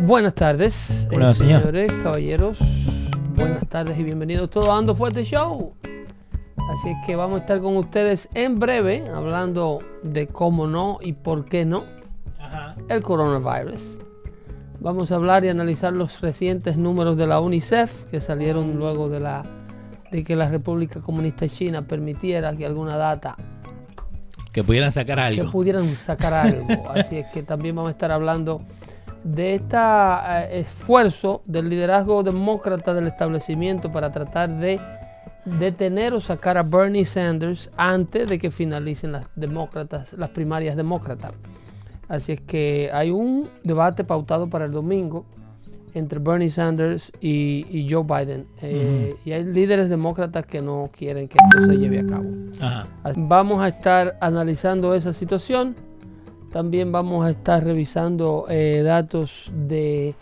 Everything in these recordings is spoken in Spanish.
Buenas tardes, Hola, eh, señor. señores, caballeros. Buenas tardes y bienvenidos todos a Ando Fuerte Show. Así es que vamos a estar con ustedes en breve hablando de cómo no y por qué no Ajá. el coronavirus. Vamos a hablar y analizar los recientes números de la UNICEF que salieron luego de, la, de que la República Comunista China permitiera que alguna data Que pudieran sacar que algo. pudieran sacar algo. Así es que también vamos a estar hablando de este esfuerzo del liderazgo demócrata del establecimiento para tratar de detener o sacar a Bernie Sanders antes de que finalicen las demócratas, las primarias demócratas. Así es que hay un debate pautado para el domingo entre Bernie Sanders y, y Joe Biden. Eh, Y hay líderes demócratas que no quieren que esto se lleve a cabo. Ajá. Vamos a estar analizando esa situación. También vamos a estar revisando eh, datos de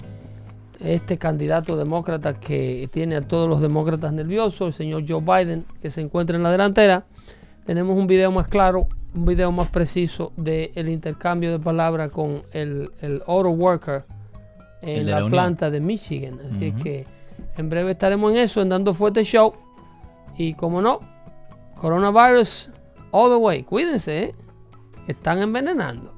este candidato demócrata que tiene a todos los demócratas nerviosos, el señor Joe Biden, que se encuentra en la delantera. Tenemos un video más claro, un video más preciso del intercambio de palabras con el, el auto worker en de la, planta de Michigan. Así es que en breve estaremos en eso, en Dando Fuerte Show. Y como no, coronavirus all the way. Cuídense, ¿eh? Están envenenando.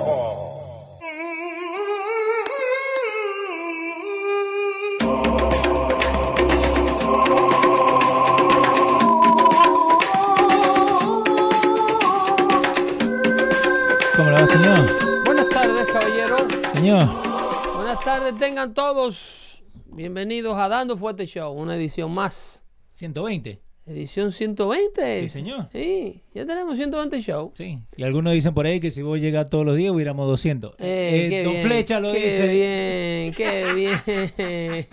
Señor? Buenas tardes, caballeros. Señor. Buenas tardes, tengan todos. Bienvenidos a Dando Fuerte Show, una edición más. 120. Edición 120. Sí, señor. Sí, ya tenemos 120 show. Sí. Y algunos dicen por ahí que si vos llegas todos los días hubiéramos 200. Eh, Eh, qué Don bien, Flecha lo qué dice. bien, qué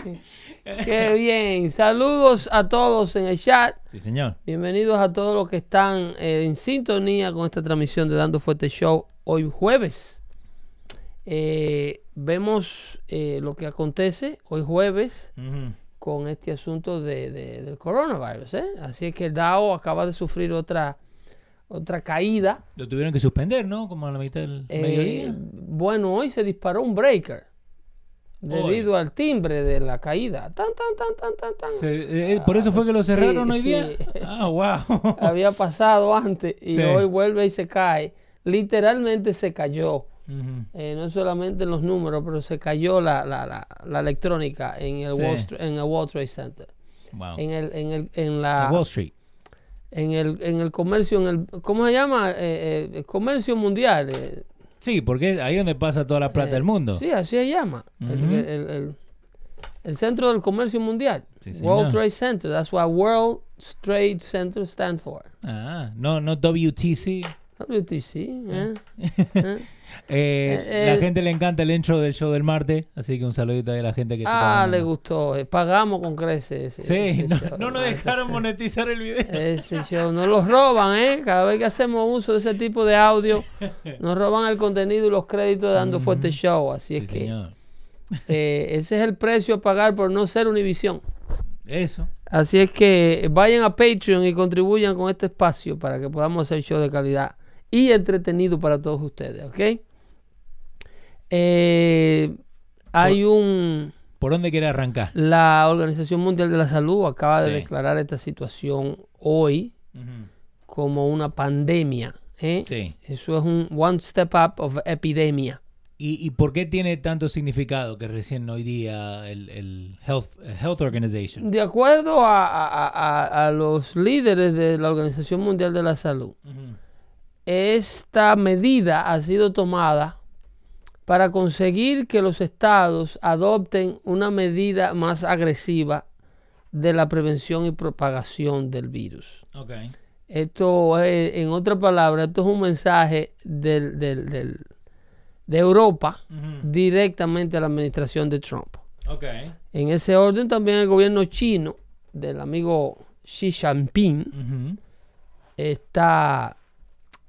bien. qué bien. Saludos a todos en el chat. Sí, señor. Bienvenidos a todos los que están eh, en sintonía con esta transmisión de Dando Fuerte Show hoy jueves. Vemos lo que acontece hoy jueves Ujú. Con este asunto de, de- del coronavirus. ¿eh? Así es que el DAO acaba de sufrir otra, otra caída. Lo tuvieron que suspender, ¿no? Como a la mitad del Eh, mediodía. bueno, hoy se disparó un breaker debido al timbre de la caída. Tan, tan, tan, tan, tan, tan. Se- eh, ¿Por eso fue que lo sí, cerraron hoy sí. día? Ah, wow. Había pasado antes y Sí. hoy vuelve y se cae. Literalmente se cayó. Eh, no solamente en los números, pero se cayó la, la, la, la electrónica en el, Sí. Wall en el World Trade Center. Wow. En el, en el, en la, Wall Street. en el, en el comercio, en el, ¿cómo se llama? Eh, eh, el comercio mundial. eh, Sí, porque ahí es donde pasa toda la plata eh, del mundo. Sí, así se llama. El- Ujú. el, el- centro del comercio mundial. Sí, World. Trade Center. That's what World Trade Center stand for. Ah, no, no WTC. WTC. ¿eh? ¿Eh? Eh, la eh. gente le encanta el intro del show del martes, así que un saludito a la gente que Ah, le gustó. eh, Pagamos con creces. ese- Sí, ese no, show. no nos dejaron monetizar el video. Ese show. Nos los roban, ¿eh? Cada vez que hacemos uso de ese tipo de audio, nos roban el contenido y los créditos dando fuerte show. Así Sí, es que eh, ese es el precio a pagar por no ser Univisión. Eso. Así es que vayan a Patreon y contribuyan con este espacio para que podamos hacer show de calidad y entretenido para todos ustedes, ¿ok? Eh, hay un... ¿Por dónde quiere arrancar? La Organización Mundial de la Salud acaba de declarar esta situación hoy como una pandemia. ¿eh? Sí. Eso es un one step up of epidemia. ¿Y, y por qué tiene tanto significado que recién hoy día el, el Health, Health Organization? De acuerdo a, a- a- a los líderes de la Organización Mundial de la Salud, esta medida ha sido tomada para conseguir que los estados adopten una medida más agresiva de la prevención y propagación del virus. Esto es, en otras palabras, esto es un mensaje del- del- del- de Europa directamente a la administración de Trump. En ese orden también el gobierno chino del amigo Xi Jinping está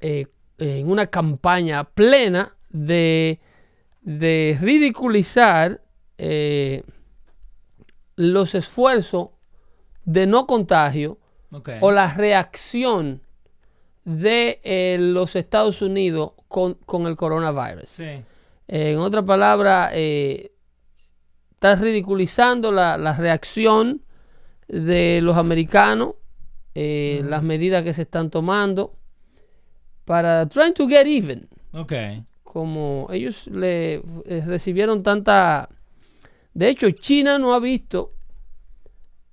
eh, en una campaña plena de, de ridiculizar eh, los esfuerzos de no contagio o la reacción de eh, los Estados Unidos con, con el coronavirus. Sí. En otra palabra, eh, está ridiculizando la, la reacción de los americanos, eh, las medidas que se están tomando para trying to get even. Ok. Como ellos le eh, recibieron tanta... De hecho, China no ha visto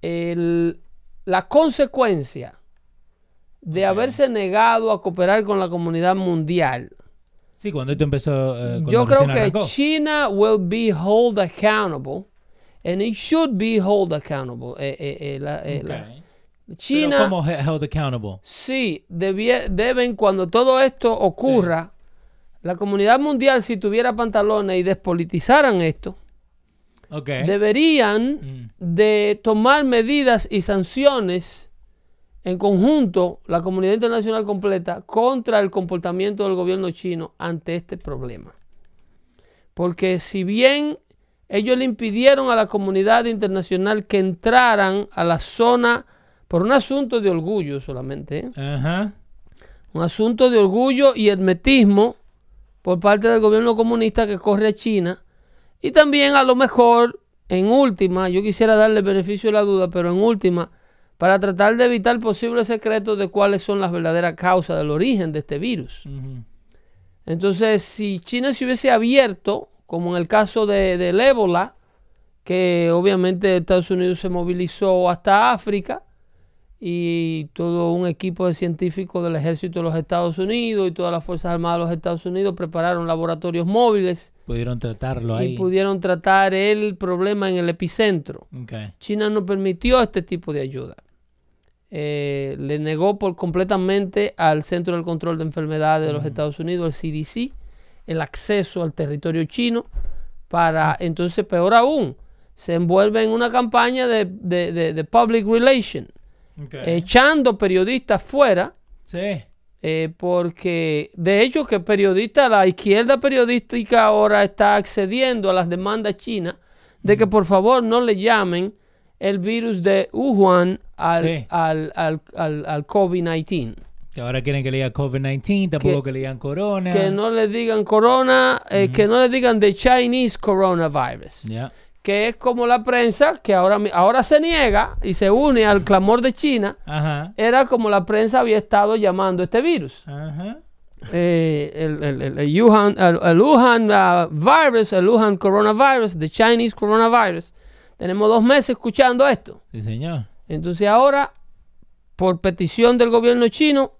el- la consecuencia de haberse negado a cooperar con la comunidad mundial. Sí, cuando esto empezó. eh, Yo creo que arrancó. China will be held accountable and it should be held accountable. Eh, eh, la- la- China, ¿Cómo he- held accountable? sí, debie- deben, cuando todo esto ocurra, la comunidad mundial, si tuviera pantalones y despolitizaran esto, deberían Mm. de tomar medidas y sanciones en conjunto, la comunidad internacional completa, contra el comportamiento del gobierno chino ante este problema. Porque si bien ellos le impidieron a la comunidad internacional que entraran a la zona por un asunto de orgullo solamente, ¿eh? Ajá. un asunto de orgullo y hermetismo por parte del gobierno comunista que corre a China. Y también a lo mejor, en última, yo quisiera darle beneficio de la duda, pero en última, para tratar de evitar posibles secretos de cuáles son las verdaderas causas del origen de este virus. Entonces, si China se hubiese abierto, como en el caso de, del ébola, que obviamente Estados Unidos se movilizó hasta África y todo un equipo de científicos del ejército de los Estados Unidos y todas las Fuerzas Armadas de los Estados Unidos prepararon laboratorios móviles Pudieron tratarlo ahí. y pudieron tratar el problema en el epicentro. China no permitió este tipo de ayuda. Eh, le negó por completamente al Centro del Control de Enfermedades de los Estados Unidos, el CDC, el acceso al territorio chino para, entonces, peor aún, se envuelve en una campaña de, de- de- de public relation, Ok. echando periodistas fuera, Sí. eh, porque de hecho que periodistas, la izquierda periodística ahora está accediendo a las demandas chinas de que por favor no le llamen el virus de Wuhan al, Sí. al, al, al- al COVID-19. Que ahora quieren que le digan COVID-19, tampoco Que- que le digan corona. Que no le digan corona, eh, que no le digan the Chinese coronavirus. Ya. Que es como la prensa, que ahora, ahora se niega y se une al clamor de China. Ajá. Era como la prensa había estado llamando este virus. Ajá. eh, el, el, el- el Wuhan, el, el Wuhan uh, virus, el Wuhan coronavirus, the Chinese coronavirus. Tenemos dos meses escuchando esto. Sí, señor. Entonces ahora, por petición del gobierno chino,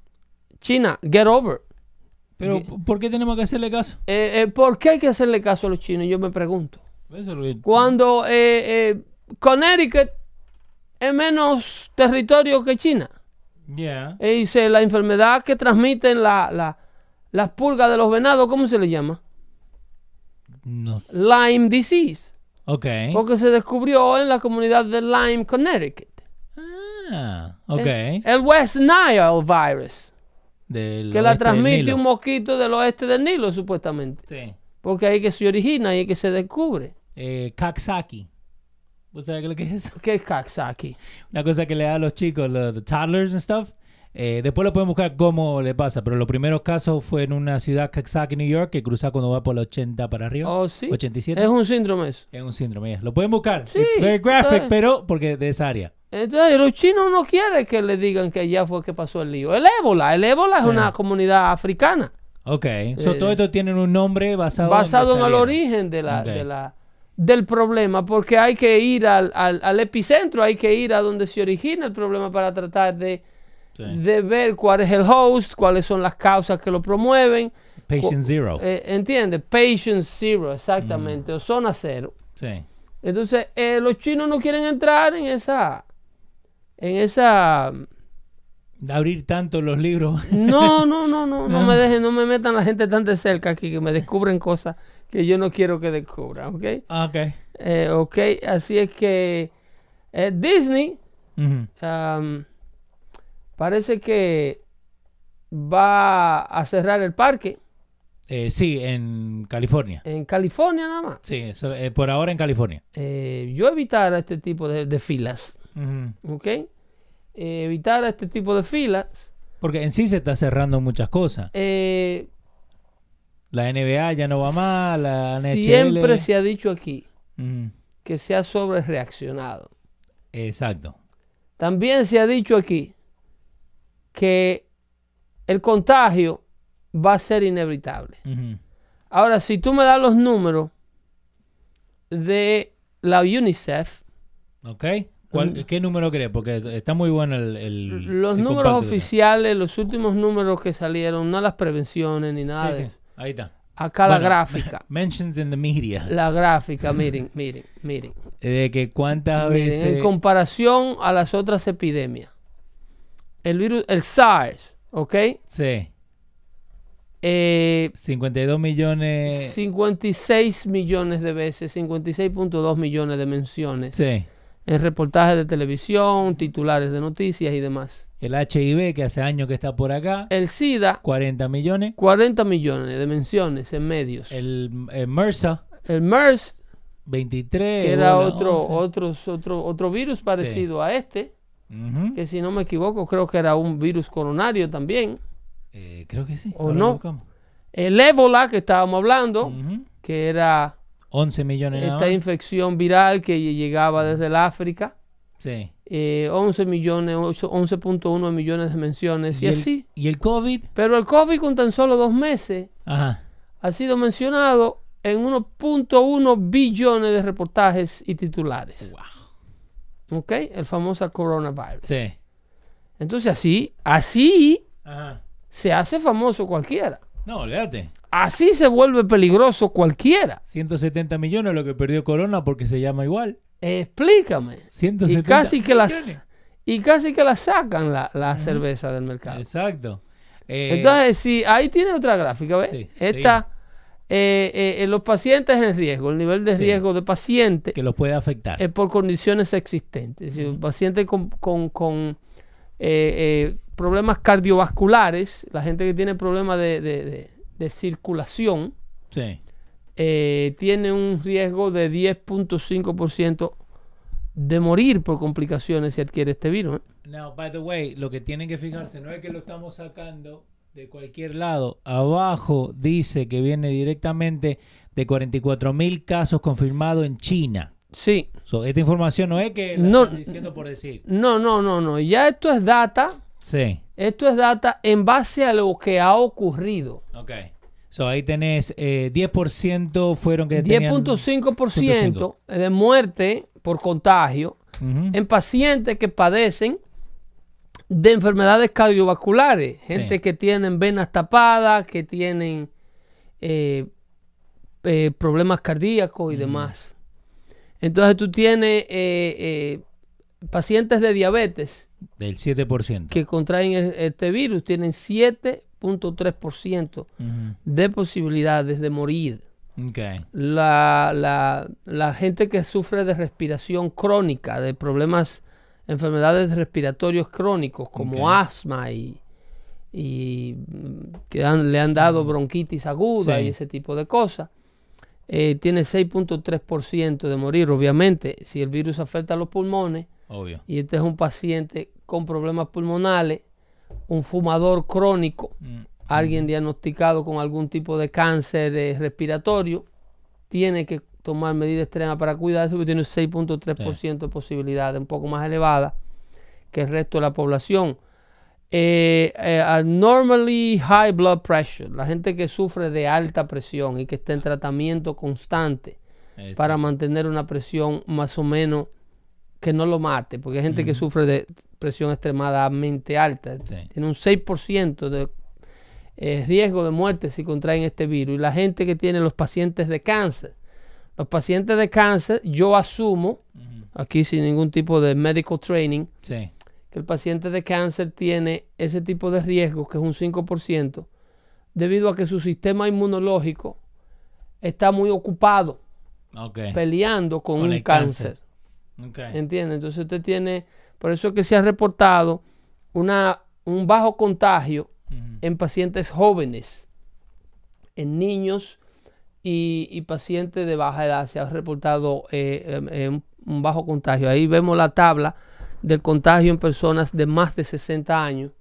China, get over. Pero, ¿por qué tenemos que hacerle caso? Eh, eh, ¿Por qué hay que hacerle caso a los chinos? Yo me pregunto. Cuando eh, eh, Connecticut es menos territorio que China. Ya. E dice, la enfermedad que transmiten la, la- las pulgas de los venados, ¿cómo se le llama? No. Lyme disease. Ok. Porque se descubrió en la comunidad de Lyme, Connecticut. Ah, ok. El West Nile virus. Del Que la transmite un mosquito del oeste del Nilo, supuestamente. Sí. Porque ahí que se origina y ahí que se descubre. Eh, Kaksaki. ¿Vos sabés qué es lo que es eso? ¿Qué es Kaksaki? Una cosa que le da a los chicos, los the toddlers and stuff, Eh, después lo pueden buscar cómo le pasa, pero los primeros casos fue en una ciudad, Coxsackie, New York, que cruza cuando va por la 80 para arriba. Oh, sí. 87. Es un síndrome eso. Es un síndrome. ya. Lo pueden buscar. Sí, It's very graphic, pero porque de esa área. Entonces, los chinos no quieren que le digan que allá fue que pasó el lío. El ébola, el ébola es Sí. una comunidad africana, Ok. So, Eh, todo esto tienen un nombre basado, basado en el origen de la, Ok. de la, del problema, porque hay que ir al, al- al epicentro, hay que ir a donde se origina el problema para tratar de, Sí. de ver cuál es el host, cuáles son las causas que lo promueven. Patient Zero. Eh, ¿Entiendes? Patient zero, exactamente, o zona cero. sí. Entonces, eh, los chinos no quieren entrar en esa, en esa Abrir tanto los libros. No, no, no, no, no me dejen, no me metan la gente tan de cerca aquí que me descubren cosas que yo no quiero que descubran, ¿ok? Ah, ok. Eh, ok, así es que eh, Disney am, parece que va a cerrar el parque Eh, sí, en California. en California nada más. Sí, eso, eh, por ahora en California. Eh, yo evitar este tipo de, de filas. ¿ok? Eh, evitar este tipo de filas. Porque en sí se está cerrando muchas cosas. eh, La NBA ya no va más, la NHL. siempre se ha dicho aquí que se ha sobre reaccionado. Exacto. También se ha dicho aquí que el contagio va a ser inevitable. Ahora, si tú me das los números de la UNICEF, ¿Ok? ¿Cuál- ¿Qué número crees? Porque está muy bueno el. el- los el números oficiales, los últimos números que salieron, no las prevenciones ni nada de Sí. Ahí está. Acá la gráfica. Mentions in the media. La gráfica, miren, miren, miren. De que cuántas Miren, veces. en comparación a las otras epidemias. El virus, el SARS, ¿ok? Sí. Eh, 52 millones. 56 millones de veces, 56.2 millones de menciones Sí. En reportajes de televisión, titulares de noticias y demás. El HIV, que hace años que está por acá. El SIDA, 40 millones. 40 millones de menciones en medios. El, El, el MRSA, MERS, 23. que era bueno, otro, 11. otros- otro, otro virus parecido a este, que si no me equivoco creo que era un virus coronario también. Eh, creo que sí. ¿O Ahora no? El ébola que estábamos hablando, que era 11 millones nada esta más. infección viral que llegaba desde el África. Sí. eh, 11 millones, ocho- 11.1 millones de menciones y, el, así. ¿Y el COVID? Pero el COVID con tan solo dos meses Ajá. ha sido mencionado en 1.1 billones de reportajes y titulares. ¿Ok? El famoso coronavirus. Sí. Entonces así, así Ajá. se hace famoso cualquiera. No, olvídate. Así se vuelve peligroso cualquiera. 170 millones lo que perdió Corona porque se llama igual. Explícame. 170 Y casi que las millones. y casi que la sacan la, la cerveza del mercado. Exacto. Eh, Entonces, sí, ahí tiene otra gráfica, ¿ves? Sí, Esta, eh, eh, en los pacientes en riesgo, el nivel de Sí. riesgo de paciente que los puede afectar. es por condiciones existentes. Si un paciente con, con- con, eh, eh, problemas cardiovasculares, la gente que tiene problemas de, de- de- de circulación, sí. eh, tiene un riesgo de 10.5% de morir por complicaciones si adquiere este virus. ¿eh? Now, by the way, lo que tienen que fijarse no es que lo estamos sacando de cualquier lado. Abajo dice que viene directamente de 44 mil casos confirmados en China. Sí. So, esta información no es que la No. están diciendo por decir. No, no, no, no. Ya esto es data. Sí. Esto es data en base a lo que ha ocurrido. Ok. So, ahí tenés eh, 10% fueron que tenían- 10.5% de muerte por contagio en pacientes que padecen de enfermedades cardiovasculares. Gente Sí. que tienen venas tapadas, que tienen eh, eh, problemas cardíacos y demás. Entonces tú tienes eh, eh, pacientes de diabetes Del 7%. que contraen este virus, tienen 7.3% Ujú. de posibilidades de morir. La, la- la gente que sufre de respiración crónica, de problemas, enfermedades respiratorios crónicos como asma y, y, mm, que han- le han dado bronquitis aguda Sí. y ese tipo de cosas, eh, tiene 6.3% de morir. Obviamente, si el virus afecta a los pulmones Obvio. y este es un paciente con problemas pulmonales, un fumador crónico, Mm. alguien diagnosticado con algún tipo de cáncer eh, respiratorio, tiene que tomar medidas extremas para cuidarse porque tiene un 6.3% de posibilidad, un poco más elevada que el resto de la población. Eh, eh, abnormally high blood pressure, la gente que sufre de alta presión y que está en tratamiento constante para mantener una presión más o menos que no lo mate, porque hay gente que sufre de presión extremadamente alta, Sí. tiene un 6% de eh, riesgo de muerte si contraen este virus. Y la gente que tiene los pacientes de cáncer, los pacientes de cáncer, yo asumo, aquí sin ningún tipo de medical training, Sí. Que el paciente de cáncer tiene ese tipo de riesgo, que es un 5%, debido a que su sistema inmunológico está muy ocupado peleando con, Con un cáncer. cáncer. ¿Entiende? Entonces usted tiene, por eso es que se ha reportado una, un bajo contagio en pacientes jóvenes, en niños y, y pacientes de baja edad. Se ha reportado eh, em, un, un bajo contagio. Ahí vemos la tabla del contagio en personas de más de 60 años,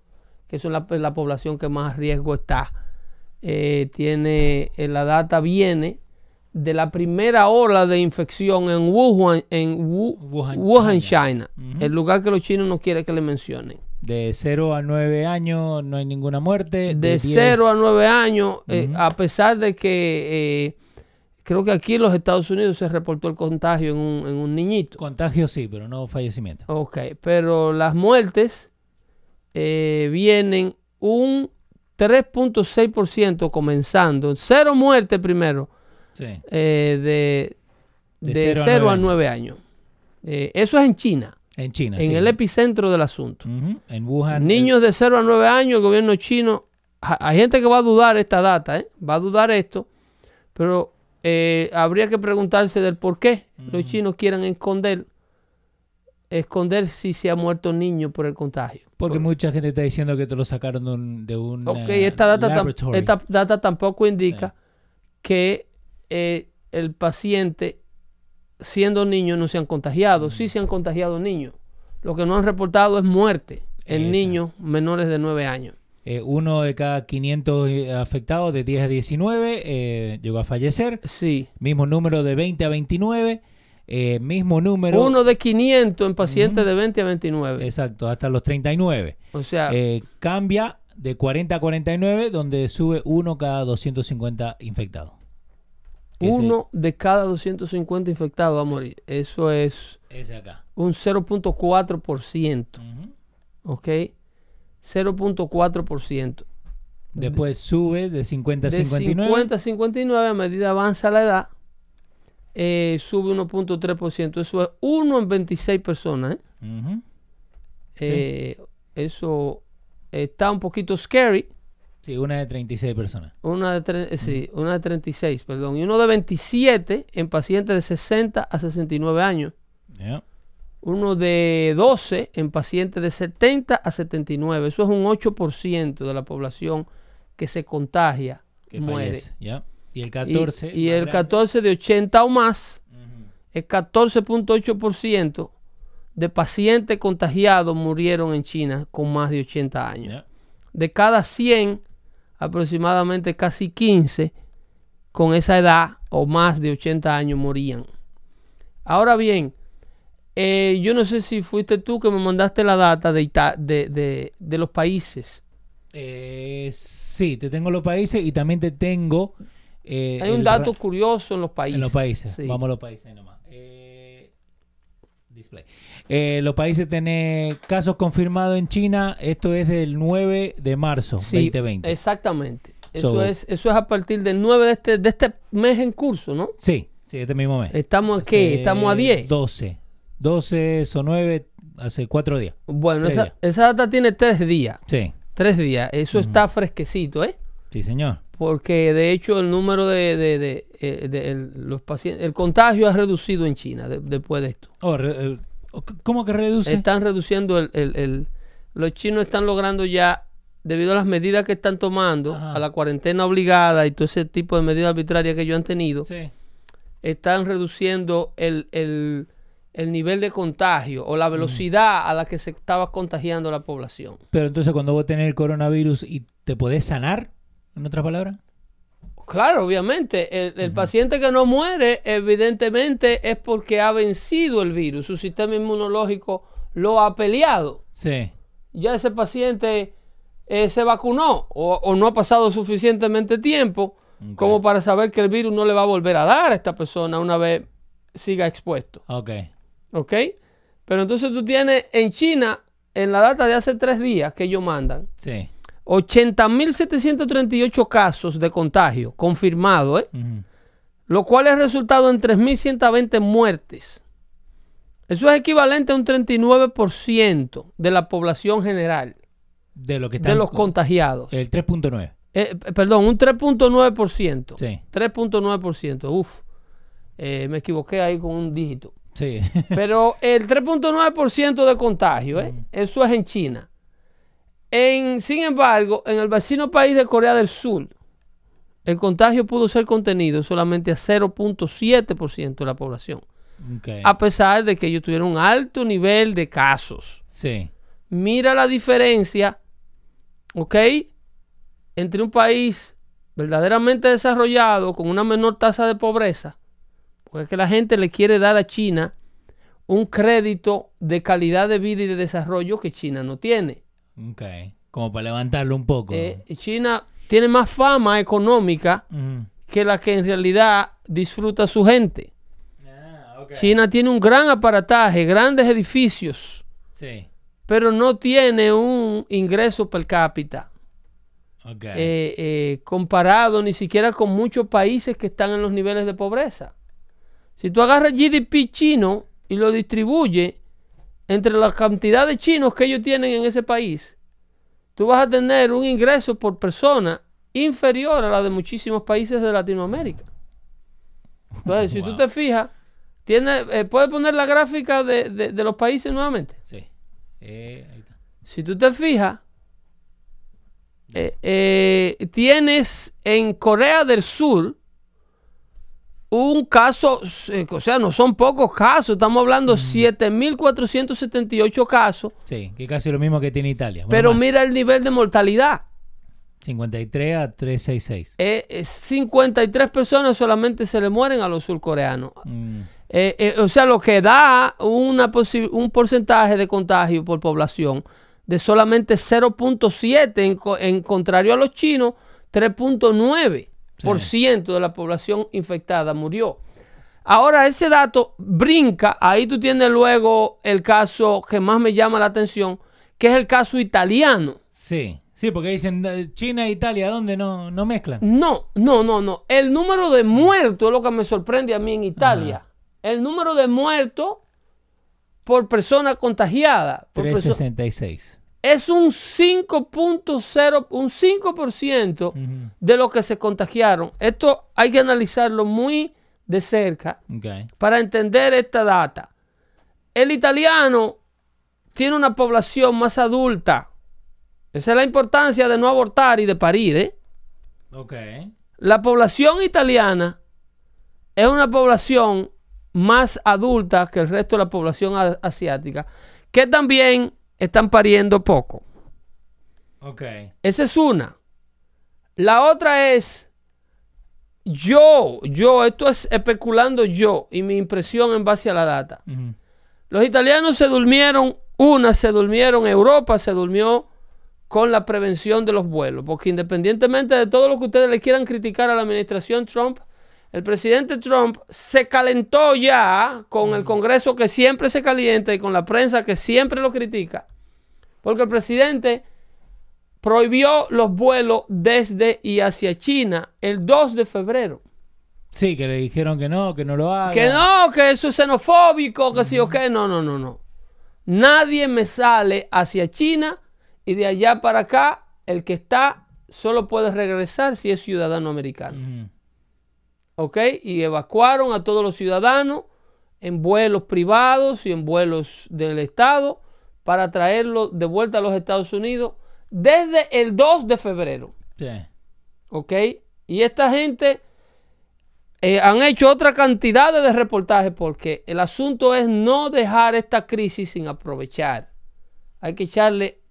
que son la, la población que más riesgo está. Eh, tiene, eh, la data viene de la primera ola de infección en Wuhan, en Wu- Wuhan, Wuhan, China. El lugar que los chinos no quieren que le mencionen. De 0 a 9 años no hay ninguna muerte. de 10 0 a 9 años, eh, a pesar de que eh, creo que aquí en los Estados Unidos se reportó el contagio en un, en un niñito. Contagios sí, pero no fallecimiento. Ok, pero las muertes eh, vienen un 3.6% comenzando. Cero muertes primero, Sí. eh, de, De de cero a 0 a nueve 9 años. Eh, eso es en China, En China, en sí. el epicentro del asunto. En Wuhan. Niños de 0 a 9 años, el gobierno chino, ha- hay gente que va a dudar esta data, ¿eh? va a dudar esto, pero eh, habría que preguntarse del por qué los chinos quieren esconder, esconder si se ha muerto niño por el contagio. Porque mucha gente está diciendo que te lo sacaron de un, de un Ok, eh, esta data, tam- laboratory. esta data tampoco indica que eh, el paciente, siendo niño, no se han contagiado. Sí se han contagiado niños. Lo que no han reportado es muerte en Esa. niños menores de 9 años. Eh, uno de cada 500 eh, afectados de 10 a 19 eh, llegó a fallecer. Sí. Mismo número de 20 a 29. eh, mismo número. Uno de 500 en pacientes de 20 a 29. Exacto, hasta los 39. o sea, Eh, cambia de 40 a 49, donde sube uno cada 250 infectados. Uno de cada 250 infectados va a morir. Eso es Ese acá. un 0.4%. Ujú. ¿Ok? 0.4%. Después sube de 50 a De 59. 50 a 59, a medida avanza la edad, eh, sube 1.3%. Eso es 1 en 26 personas. ¿eh? Ujú. Eh, Eso está un poquito scary. Sí, una de 36 personas. Una de, tre- eh, sí, una de 36, perdón. Y uno de 27 en pacientes de 60 a 69 años. Ya. Uno de 12 en pacientes de 70 a 79. Eso es un 8% de la población que se contagia, Que muere. fallece, ¿ya? Y el Y- 14. Y, más el grande. 14 de 80 o más Ujú. es 14.8% de pacientes contagiados murieron en China con más de 80 años. De cada 100, aproximadamente casi 15 con esa edad o más de 80 años morían. Ahora bien, eh, yo no sé si fuiste tú que me mandaste la data de, Ita- de, de- de los países. Eh, sí, te tengo los países y también te tengo. eh, Hay un dato curioso en los países. En los países. Sí. Vamos a los países nomás. Eh, display. Eh, los países tienen casos confirmados en China. Esto es del 9 de marzo Sí, 2020. Exactamente. Eso, So- es, eso es a partir del 9 de este, de este mes en curso, ¿no? Sí, sí, este mismo mes. Estamos a qué? Hace Estamos a 10. 12. 12 o 9 hace 4 días. Bueno, esa, días. esa data tiene tres días. Sí, Tres días. Eso está fresquecito, ¿eh? sí, señor. Porque de hecho el número de, de- de, eh, de el- los pacientes, el contagio ha reducido en China de- después de esto. Oh, re- eh, ¿Cómo que reduce? Están reduciendo el, el- el- los chinos están logrando ya, debido a las medidas que están tomando, Ajá. a la cuarentena obligada y todo ese tipo de medidas arbitrarias que ellos han tenido, Sí. están reduciendo el, el- el nivel de contagio o la velocidad a la que se estaba contagiando la población. Pero entonces cuando vos tenés el coronavirus y te podés sanar, en otras palabras. Claro, obviamente. El, el paciente que no muere, evidentemente, es porque ha vencido el virus. Su sistema inmunológico lo ha peleado. Sí. Ya ese paciente eh, se vacunó o, o no ha pasado suficientemente tiempo como para saber que el virus no le va a volver a dar a esta persona una vez siga expuesto. Ok. ¿Ok? Pero entonces tú tienes en China, en la data de hace tres días que ellos mandan, Sí. 80.738 casos de contagio confirmados, ¿eh? Lo cual es resultado en 3.120 muertes. Eso es equivalente a un 39% de la población general, De lo que de están los con- contagiados. El 3.9. Eh, p- perdón, un 3.9%. Sí. 3.9%. Uf, eh, me equivoqué ahí con un dígito. Sí. Pero el 3.9% de contagio, ¿eh? eso es en China. En, sin embargo, en el vecino país de Corea del Sur, el contagio pudo ser contenido solamente a 0.7% de la población, a pesar de que ellos tuvieron un alto nivel de casos. Sí. Mira la diferencia, ¿ok? Entre un país verdaderamente desarrollado con una menor tasa de pobreza, porque es que la gente le quiere dar a China un crédito de calidad de vida y de desarrollo que China no tiene. Ok. Como para levantarlo un poco. Eh, China tiene más fama económica que la que en realidad disfruta su gente. Ah. China tiene un gran aparataje, grandes edificios, Sí. pero no tiene un ingreso per cápita. Ok. eh, eh, comparado ni siquiera con muchos países que están en los niveles de pobreza. Si tú agarras GDP chino y lo distribuyes entre la cantidad de chinos que ellos tienen en ese país, tú vas a tener un ingreso por persona inferior a la de muchísimos países de Latinoamérica. Entonces, si tú te fijas, tiene, eh, puedes poner la gráfica de, de- de los países nuevamente. Sí. Eh, ahí está. Si tú te fijas, eh, tienes en Corea del Sur un caso, eh, o sea, no son pocos casos, estamos hablando 7.478 casos, Sí, que casi lo mismo que tiene Italia. Bueno, pero más. mira el nivel de mortalidad. 53 a 366. Eh, eh, 53 personas solamente se le mueren a los surcoreanos. Mm, Eh, eh, o sea, lo que da una un porcentaje de contagio por población de solamente 0.7, en, en contrario a los chinos, 3.9% de la población infectada murió. Ahora, ese dato brinca, ahí tú tienes luego el caso que más me llama la atención, que es el caso italiano. Sí, sí, porque dicen eh, China e Italia, ¿dónde no, no mezclan? No, no, no, no. El número de muertos es lo que me sorprende a mí en Italia. El número de muertos por persona contagiada por perso- 366. Es un 5.0, un 5% Ujú. de los que se contagiaron. Esto hay que analizarlo muy de cerca para entender esta data. El italiano tiene una población más adulta. Esa es la importancia de no abortar y de parir, ¿eh? La población italiana es una población más adulta que el resto de la población asiática, que también están pariendo poco. Ok. Esa es una. La otra es, yo, yo, esto es especulando yo y mi impresión en base a la data. Los italianos se durmieron, una se durmieron, Europa se durmió con la prevención de los vuelos, porque independientemente de todo lo que ustedes le quieran criticar a la administración Trump, el presidente Trump se calentó ya con el Congreso que siempre se calienta y con la prensa que siempre lo critica, porque el presidente prohibió los vuelos desde y hacia China el 2 de febrero. Sí, que le dijeron que no, que no lo haga. Que no, que eso es xenofóbico, que sí o qué. No, no, no, no. Nadie me sale hacia China y de allá para acá, el que está solo puede regresar si es ciudadano americano. Ujú. ¿Ok? Y evacuaron a todos los ciudadanos en vuelos privados y en vuelos del Estado para traerlos de vuelta a los Estados Unidos desde el 2 de febrero. Sí. ¿Ok? Y esta gente eh, han hecho otra cantidad de reportajes porque el asunto es no dejar esta crisis sin aprovechar. Hay que echarle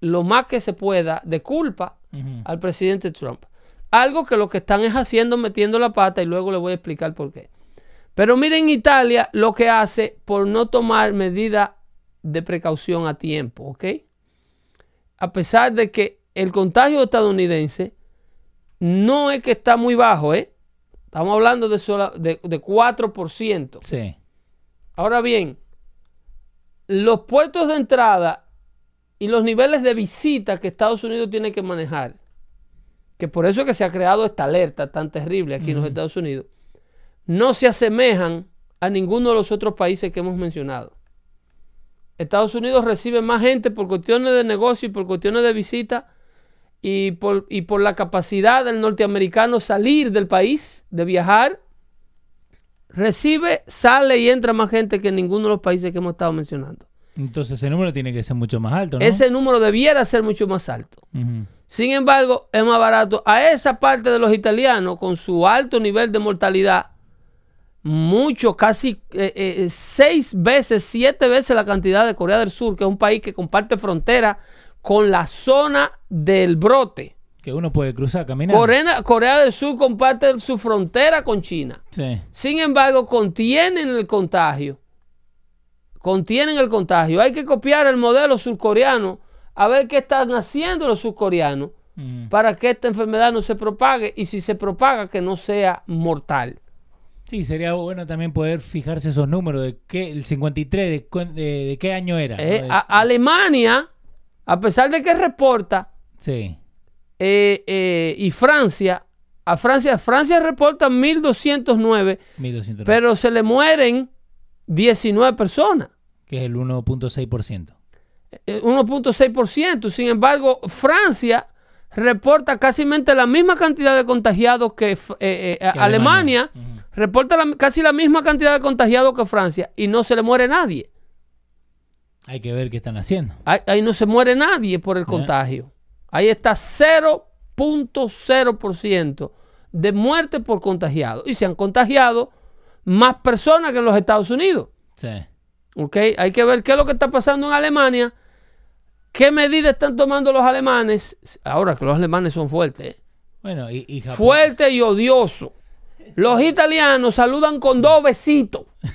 lo más que se pueda de culpa al presidente Trump. Algo que lo que están es haciendo metiendo la pata y luego le voy a explicar por qué. Pero miren Italia lo que hace por no tomar medidas de precaución a tiempo, ¿ok? A pesar de que el contagio estadounidense no es que está muy bajo, ¿eh? Estamos hablando de, sola- de, de 4%. Sí. Ahora bien, los puertos de entrada y los niveles de visita que Estados Unidos tiene que manejar, que por eso es que se ha creado esta alerta tan terrible aquí en los Estados Unidos, no se asemejan a ninguno de los otros países que hemos mencionado. Estados Unidos recibe más gente por cuestiones de negocio y por cuestiones de visita y por, y por la capacidad del norteamericano salir del país, de viajar, recibe, sale y entra más gente que en ninguno de los países que hemos estado mencionando. Entonces ese número tiene que ser mucho más alto, ¿no? Ese número debiera ser mucho más alto. Sin embargo, es más barato a esa parte de los italianos con su alto nivel de mortalidad, mucho, casi eh, eh, seis veces, siete veces la cantidad de Corea del Sur, que es un país que comparte frontera con la zona del brote. Que uno puede cruzar caminando. Corea, Corea del Sur comparte su frontera con China. Sí. Sin embargo, contienen el contagio. Contienen el contagio. Hay que copiar el modelo surcoreano a ver qué están haciendo los surcoreanos Ujú. para que esta enfermedad no se propague y si se propaga que no sea mortal. Sí, sería bueno también poder fijarse esos números de qué, el 53, de, cu- de, de qué año era. Eh, a- Alemania, a pesar de que reporta, sí. eh, eh, y Francia, a Francia, Francia reporta 1209, 1200. pero se le mueren 19 personas. que es el 1.6%. eh, 1.6%. Sin embargo, Francia reporta casi la misma cantidad de contagiados que, eh, eh, Alemania. Reporta la- casi la misma cantidad de contagiados que Francia y no se le muere nadie. Hay que ver qué están haciendo. Ahí, ahí no se muere nadie por el Ya. contagio. Ahí está 0.0% de muerte por contagiado. Y se han contagiado más personas que en los Estados Unidos. Sí. ¿Ok? Hay que ver qué es lo que está pasando en Alemania. ¿Qué medidas están tomando los alemanes? Ahora que los alemanes son fuertes. ¿eh? Bueno, y, y Japón. Fuerte y odioso. Los italianos saludan con dos besitos.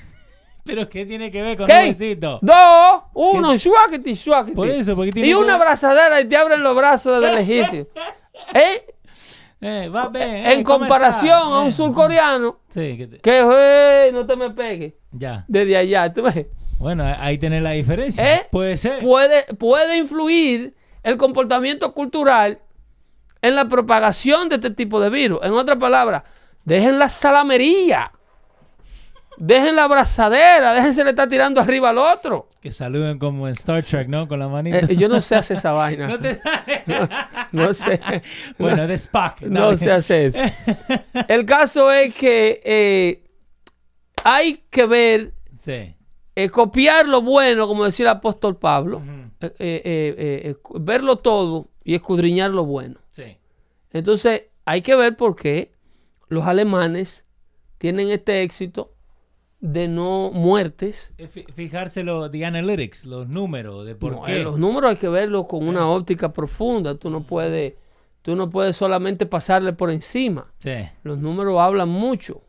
Pero ¿qué tiene que ver con ¿Qué? un besito? Dos, uno, suáquete, suáquete. Por eso, porque tiene Y una abrazadera y te abren los brazos desde lejísimo. ¿Eh? Eh, va, eh, en ¿cómo comparación a un Eh, surcoreano Sí, que te- que "Hey, no te me pegues ya. desde allá. ¿tú ves? Bueno, ahí tenés la diferencia. ¿Eh? Puede ser. puede, puede influir el comportamiento cultural en la propagación de este tipo de virus. En otras palabras, dejen la salamería, dejen la abrazadera, déjense le estar tirando arriba al otro. Que saluden como en Star Trek, ¿no? Con la manita. Eh, yo no sé hacer esa vaina. no te sale. No sé. bueno, de Spock. No dale. se hace eso. El caso es que eh, hay que ver, Sí. eh, copiar lo bueno, como decía el apóstol Pablo, verlo todo y escudriñar lo bueno. Sí. Entonces, hay que ver por qué los alemanes tienen este éxito de no muertes. Es fi- Fijarse lo de analytics, los números, de por No, qué. eh, Los números hay que verlos con una óptica profunda. Tú no puedes, tú no puedes solamente pasarle por encima. Sí. Los números hablan mucho.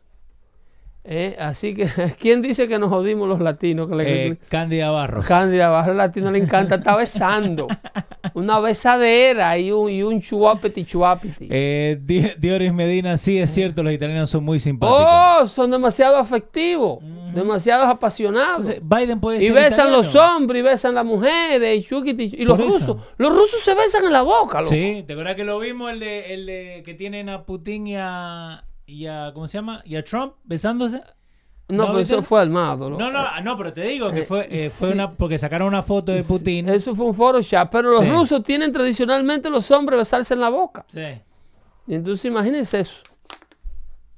Eh, Así que, ¿quién dice que nos jodimos los latinos? Eh, Cándida Barros. Cándida Barro al latino le encanta estar besando. Una besadera y un, y un chuapeti chuapeti. Eh, Di- Dioris Medina, sí es cierto, los italianos son muy simpáticos. Oh, son demasiado afectivos, demasiado apasionados. Entonces, Biden puede y besan italiano. los hombres, y besan las mujeres, y, chuquiti- y los Por eso. rusos. Los rusos se besan en la boca, loco. Sí, ¿te acuerdas que lo vimos el de, el de que tienen a Putin y a, y a ¿cómo se llama? y a Trump besándose? No, ¿No pero eso fue armado. loco. No, no, no, pero te digo que Eh, fue, eh, fue sí. una porque sacaron una foto de Putin. Eso fue un Photoshop. Pero los Sí. rusos tienen tradicionalmente los hombres besarse en la boca. Sí. Y entonces imagínense eso.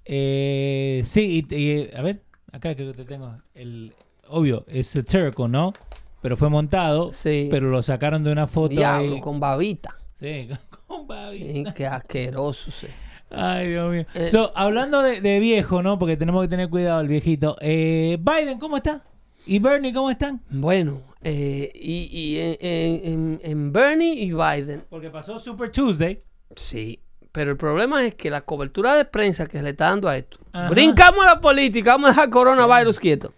Eh, sí, y, y, a ver, acá creo que te tengo el obvio, es satirical, ¿no? Pero fue montado, Sí. pero lo sacaron de una foto Diablo, ahí. con babita. Sí, con Babi. Eh, Qué asqueroso. sí. Ay, Dios mío. Eh. So, hablando de, de viejo, ¿no? Porque tenemos que tener cuidado el viejito. Eh, Biden, ¿cómo está? ¿Y Bernie, cómo están? Bueno, eh, y, y en, en- en- Bernie y Biden, Porque pasó Super Tuesday. sí. Pero el problema es que la cobertura de prensa que se le está dando a esto. Ajá. Brincamos a la política, vamos a dejar coronavirus quieto.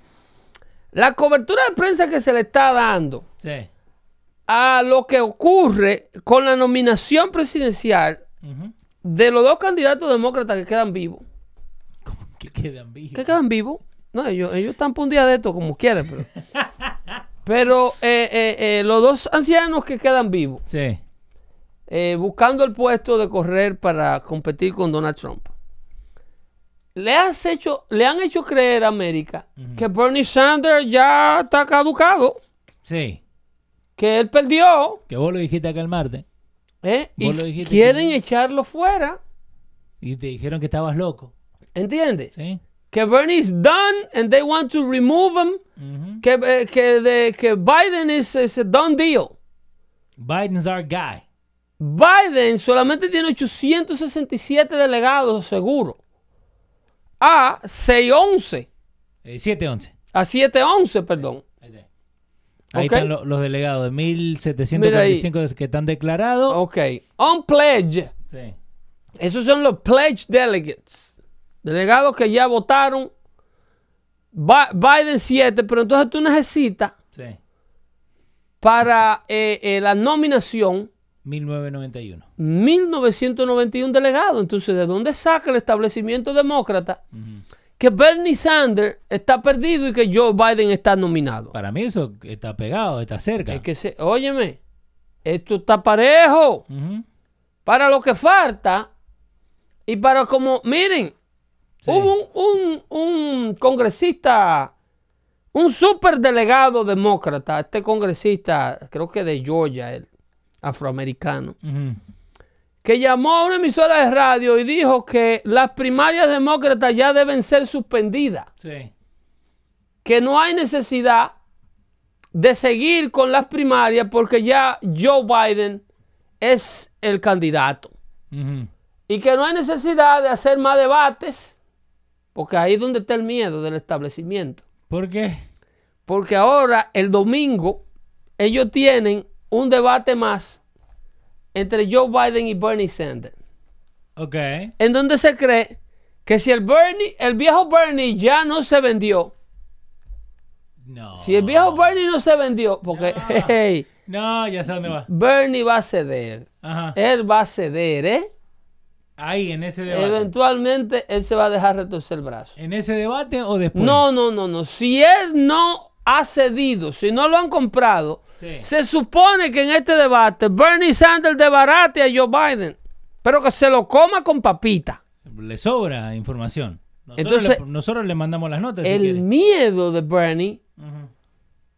La cobertura de prensa que se le está dando Sí. a lo que ocurre con la nominación presidencial Ujú. De los dos candidatos demócratas que quedan vivos. Como que quedan vivos. ¿Qué quedan vivos? No, ellos, ellos están por un día de esto como quieren, pero. pero eh, eh, eh, los dos ancianos que quedan vivos, Sí. buscando el puesto de correr para competir con Donald Trump, le, has hecho, le han hecho creer a América que Bernie Sanders ya está caducado, Sí. que él perdió, Que vos lo dijiste acá el martes. ¿Eh? y quieren que- echarlo fuera, Y te dijeron que estabas loco. ¿entiendes? Sí. Que Bernie's done and they want to remove him, que, eh, que, de- que Biden is, is a done deal. Biden's our guy. Biden solamente tiene 867 delegados seguros. A 611. Eh, 7-11. A 711, perdón. Ahí, están lo- los delegados de 1745 que están declarados. Ok. On pledge. Sí. Esos son los pledge delegates. Delegados que ya votaron. Biden 7, pero entonces tú necesitas Sí. para eh, eh, la nominación 1991. 1991 delegados. Entonces, ¿de dónde saca el establecimiento demócrata que Bernie Sanders está perdido y que Joe Biden está nominado? Para mí eso está pegado, está cerca. Es que se, óyeme, esto está parejo para lo que falta y para como, miren, Sí. hubo un, un, un congresista, un superdelegado demócrata, este congresista, creo que de Georgia, el afroamericano. Que llamó a una emisora de radio y dijo que las primarias demócratas ya deben ser suspendidas, Sí. que no hay necesidad de seguir con las primarias porque ya Joe Biden es el candidato y que no hay necesidad de hacer más debates, porque ahí es donde está el miedo del establecimiento. ¿Por qué? Porque ahora, el domingo, ellos tienen un debate más entre Joe Biden y Bernie Sanders. Ok. en donde se cree que si el Bernie, el viejo Bernie ya no se vendió, No. si el viejo Bernie no se vendió, porque hey, No, ya sé dónde va. Bernie va a ceder, Ajá. él va a ceder, ¿eh? Ahí, en ese debate. Eventualmente él se va a dejar retorcer el brazo. ¿En ese debate o después? No, no, no, no. Si él no ha cedido, si no lo han comprado, Sí. se supone que en este debate Bernie Sanders debarate a Joe Biden, pero que se lo coma con papita. Le sobra información. Nosotros, Entonces, le, nosotros le mandamos las notas. El miedo de Bernie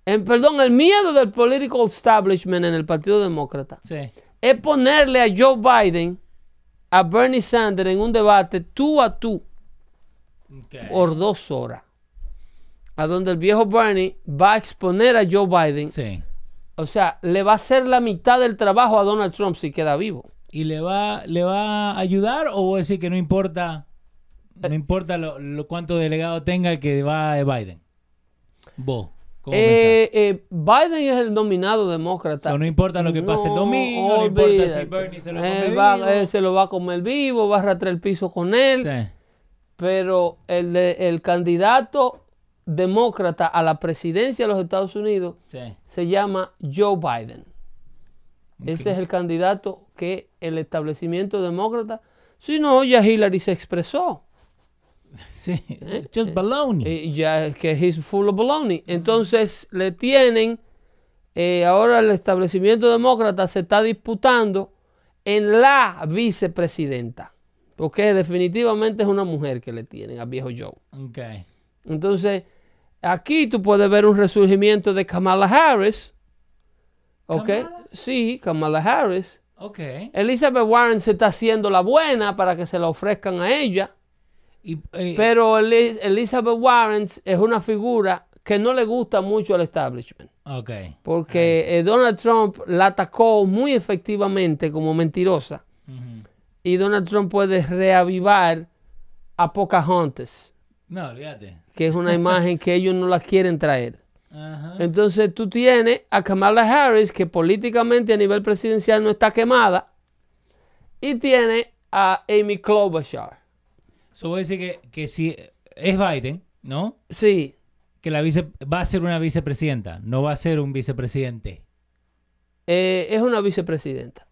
en- perdón, el miedo del political establishment en el Partido Demócrata Sí. es ponerle a Joe Biden, a Bernie Sanders en un debate tú a tú por dos horas. A donde el viejo Bernie va a exponer a Joe Biden. Sí. O sea, le va a hacer la mitad del trabajo a Donald Trump si queda vivo. ¿Y le va, le va a ayudar o vos decir que no importa no importa lo, lo cuánto delegado tenga el que va de Biden? Vos. ¿cómo Eh, eh, Biden es el nominado demócrata. No importa lo que pase el domingo, no importa si. Bernie se lo come él, va- él se lo va a comer vivo, va a arrastrar el piso con él. Sí. pero el, de- el candidato demócrata a la presidencia de los Estados Unidos Sí. se llama Joe Biden. Ese es el candidato que el establecimiento demócrata, si no, ya Hillary se expresó. Sí. It's just baloney. Y ya que he's full of baloney. Entonces le tienen, eh, ahora el establecimiento demócrata se está disputando en la vicepresidenta. Porque definitivamente es una mujer que le tienen a viejo Joe. Entonces, aquí tú puedes ver un resurgimiento de Kamala Harris. ¿Ok? ¿Kamala? Sí, Kamala Harris. Ok. Elizabeth Warren se está haciendo la buena para que se la ofrezcan a ella. Y, eh, Pero Eli- Elizabeth Warren es una figura que no le gusta mucho al establishment. ok. Porque eh, Donald Trump la atacó muy efectivamente como mentirosa. Y Donald Trump puede reavivar a Pocahontas, No, olvídate. Que es una imagen que ellos no la quieren traer. Ajá. Entonces tú tienes a Kamala Harris, que políticamente a nivel presidencial no está quemada, y tiene a Amy Klobuchar. Eso voy a decir que, que si es Biden, ¿no? Sí, Que la vice va a ser una vicepresidenta, no va a ser un vicepresidente. eh, es una vicepresidenta.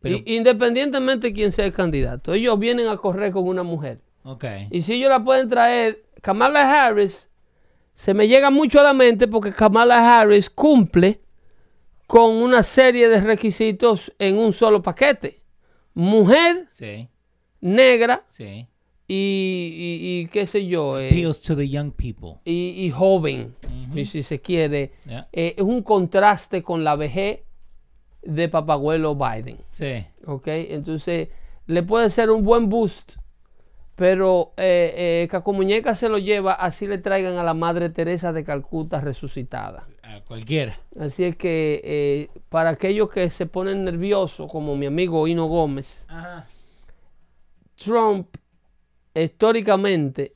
Pero, independientemente de quién sea el candidato, ellos vienen a correr con una mujer. Y si ellos la pueden traer, Kamala Harris, se me llega mucho a la mente porque Kamala Harris cumple con una serie de requisitos en un solo paquete. Mujer, Sí, negra sí. y, y- y qué sé yo, eh, Appeals to the young people. y, y joven, y si se quiere. Eh, es un contraste con la vejez de Papagüelo Biden. Sí. ¿ok? Entonces, le puede ser un buen boost, pero eh, eh, Caco Muñeca se lo lleva, así le traigan a la Madre Teresa de Calcuta resucitada. A cualquiera. Así es que eh, para aquellos que se ponen nerviosos, como mi amigo Hino Gómez, Ajá. Trump, históricamente,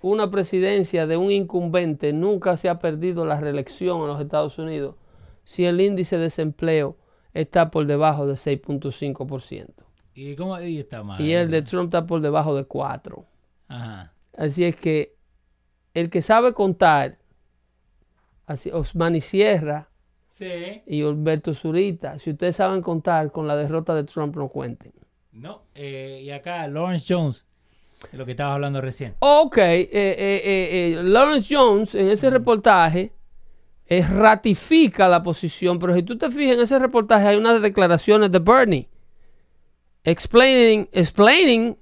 una presidencia de un incumbente nunca se ha perdido la reelección en los Estados Unidos si el índice de desempleo está por debajo de 6.5%. ¿Y cómo ahí está mal? Y el de Trump está por debajo de 4. Ajá. Así es que el que sabe contar, así, Osmani Sierra Sí. y Alberto Zurita, si ustedes saben contar con la derrota de Trump, no cuenten. No. eh, y acá Lawrence Jones, de lo que estabas hablando recién. Ok, eh, eh, eh, Lawrence Jones en ese reportaje eh, ratifica la posición, pero si tú te fijas en ese reportaje hay unas declaraciones de Bernie explaining, explaining,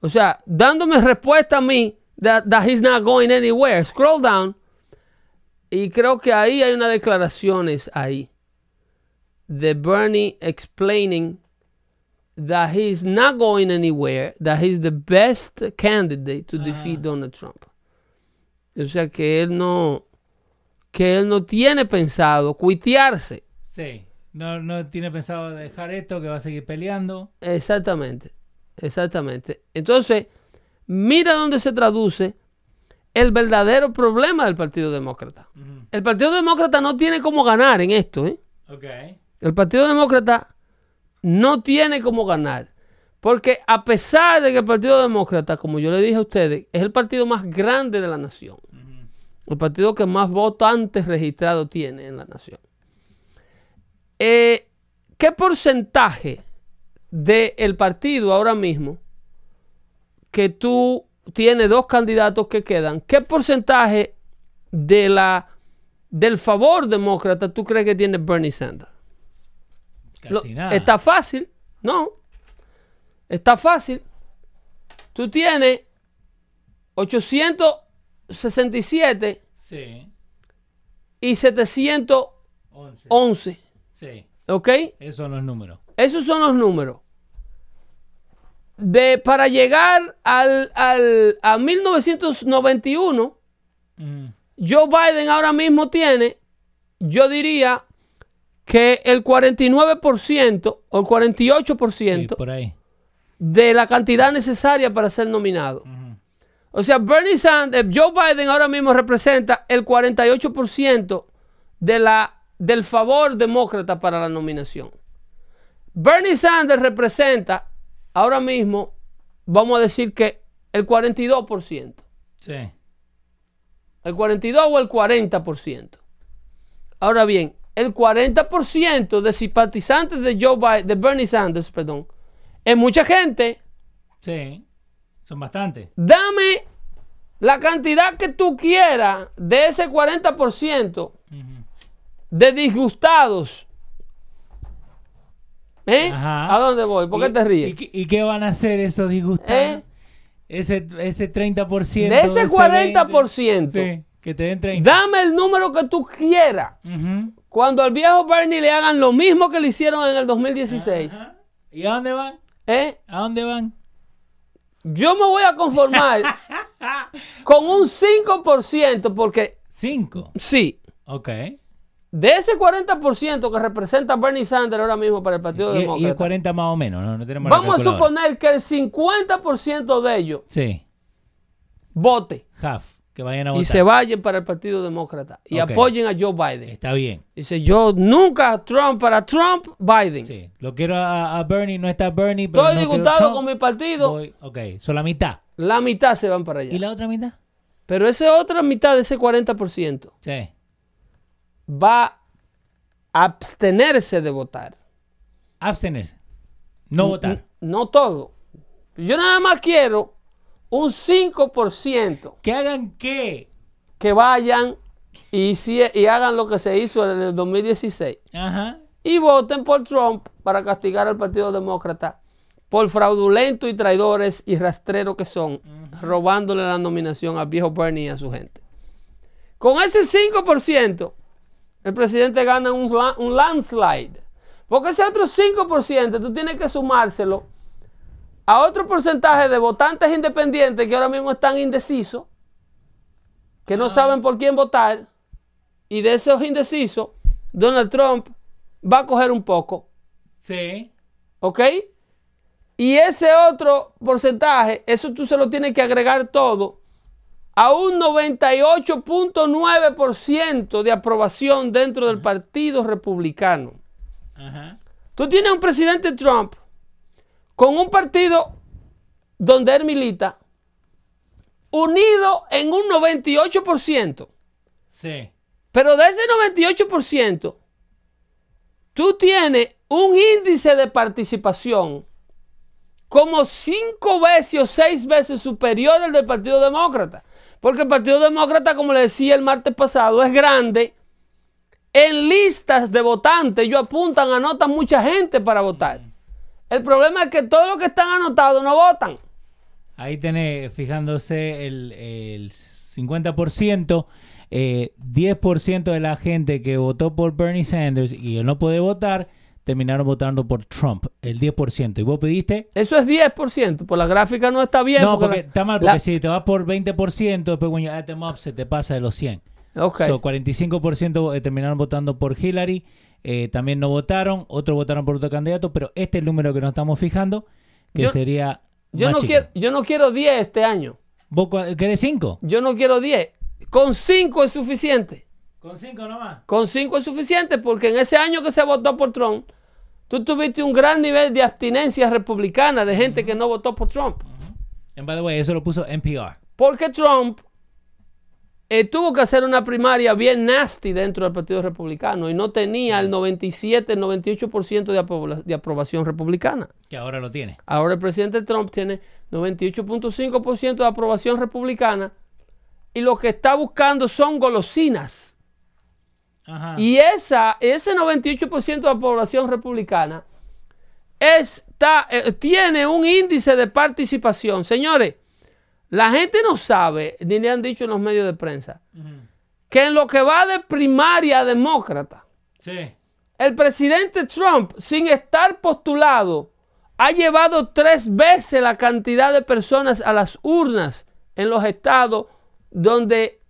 o sea, dándome respuesta a mí that, that he's not going anywhere. Scroll down y creo que ahí hay unas declaraciones ahí de Bernie explaining that he's not going anywhere, that he's the best candidate to defeat Donald Trump. O sea que él no, que él no tiene pensado cuitearse. Sí. No, no tiene pensado dejar esto, que va a seguir peleando. Exactamente, exactamente. Entonces, mira dónde se traduce el verdadero problema del Partido Demócrata. El Partido Demócrata no tiene cómo ganar en esto, ¿eh? Ok. El Partido Demócrata no tiene cómo ganar. Porque a pesar de que el Partido Demócrata, como yo le dije a ustedes, es el partido más grande de la nación. El partido que más votantes registrados tiene en la nación. Eh, ¿Qué porcentaje del partido ahora mismo que tú tienes dos candidatos que quedan, qué porcentaje de la, del favor demócrata tú crees que tiene Bernie Sanders? Casi Lo- nada. Está fácil, no. Está fácil. Tú tienes 867 Sí. y 711, 11. Sí. ¿ok? Esos son los números. Esos son los números. De, para llegar al, al- a 1991, Ujú. Joe Biden ahora mismo tiene, yo diría que el 49% o el 48% Sí, por ahí. de la cantidad necesaria para ser nominado. O sea, Bernie Sanders, Joe Biden ahora mismo representa el 48% de la, del favor demócrata para la nominación. Bernie Sanders representa ahora mismo, vamos a decir que el 42%. Sí. El 42 o el 40%. Ahora bien, el 40% de simpatizantes de Joe Biden, de Bernie Sanders, perdón, es mucha gente. Sí. Son bastantes. Dame la cantidad que tú quieras de ese 40% Ujú. De disgustados. ¿Eh? Ajá. ¿A dónde voy? ¿Por qué ¿Y- te ríes? ¿Y, qué- y qué van a hacer esos disgustados? ¿Eh? Ese, ese 30%. De ese 40%. 40%. Sí, que te den 30. Dame el número que tú quieras. Cuando al viejo Bernie le hagan lo mismo que le hicieron en el 2016. Ajá. ¿Y a dónde van? ¿eh? ¿A dónde van? Yo me voy a conformar con un 5% porque 5. sí, Ok. De ese 40% que representa Bernie Sanders ahora mismo para el Partido Y, y el Demócrata, 40 más o menos, ¿no? No tenemos vamos a suponer que el 50% de ellos Sí, vote half, que vayan a votar. y se vayan para el Partido Demócrata y apoyen a Joe Biden. Está bien. Dice, yo nunca Trump, para Trump, Biden. Sí. Lo quiero a, a Bernie, no está Bernie, pero Estoy no disgustado con mi partido. Voy- Ok, son la mitad. La mitad se van para allá. ¿Y la otra mitad? Pero esa otra mitad de ese 40% Sí. Va a abstenerse de votar. Abstenerse. No votar. No todo. Yo nada más quiero un 5% ¿Que hagan qué? que vayan y, si- y hagan lo que se hizo en el 2016 Ajá. y voten por Trump para castigar al Partido Demócrata por fraudulentos y traidores y rastreros que son, robándole la nominación al viejo Bernie y a su gente. Con ese 5%, el presidente gana un, la- un landslide. Porque ese otro 5% tú tienes que sumárselo a otro porcentaje de votantes independientes que ahora mismo están indecisos, que no saben por quién votar, y de esos indecisos, Donald Trump va a coger un poco, Sí. ¿ok? Y ese otro porcentaje, eso tú se lo tienes que agregar todo a un 98.9% de aprobación dentro del Partido Republicano. Ajá. Tú tienes un presidente Trump con un partido donde él milita unido en un 98%. Sí. Pero de ese 98%, tú tienes un índice de participación como cinco veces o seis veces superior al del Partido Demócrata. Porque el Partido Demócrata, como le decía el martes pasado, es grande. En listas de votantes, ellos apuntan, anotan mucha gente para votar. El problema es que todos los que están anotados no votan. Ahí tenés, fijándose, el, el 50%, eh, 10% de la gente que votó por Bernie Sanders y que no puede votar, terminaron votando por Trump, el 10%. ¿Y vos pediste? Eso es 10%. Por la gráfica no está bien. no, porque la- está mal, porque la- si te vas por 20%, después cuando you add them up, se te pasa de los 100. Ok. So, 45% eh, terminaron votando por Hillary, eh, también no votaron, otros votaron por otro candidato, pero este es el número que nos estamos fijando, que Yo- sería... Yo no, chico. quiero, yo no quiero 10 este año. ¿Vos querés 5? Yo no quiero 10. Con 5 es suficiente. Con 5 nomás. Con 5 es suficiente porque en ese año que se votó por Trump, tú tuviste un gran nivel de abstinencia republicana de gente que no votó por Trump. And by the way, eso lo puso NPR. Porque Trump eh, tuvo que hacer una primaria bien nasty dentro del Partido Republicano y no tenía el 97, el 98% de, apro- de aprobación republicana. Que ahora lo tiene. Ahora el presidente Trump tiene 98.5% de aprobación republicana y lo que está buscando son golosinas. Ajá. Y esa, ese 98% de la población republicana está, eh, tiene un índice de participación. Señores, la gente no sabe, ni le han dicho en los medios de prensa, que en lo que va de primaria demócrata, Sí. el presidente Trump, sin estar postulado, ha llevado tres veces la cantidad de personas a las urnas en los estados donde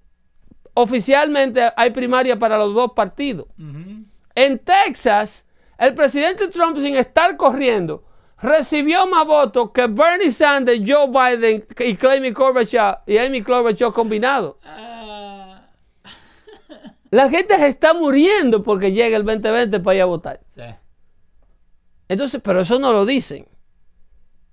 oficialmente hay primaria para los dos partidos. En Texas, el presidente Trump, sin estar corriendo, recibió más votos que Bernie Sanders, Joe Biden y Amy Klobuchar y Amy Klobuchar combinados. La gente se está muriendo porque llega el 2020 para ir a votar. Sí. Entonces, pero eso no lo dicen.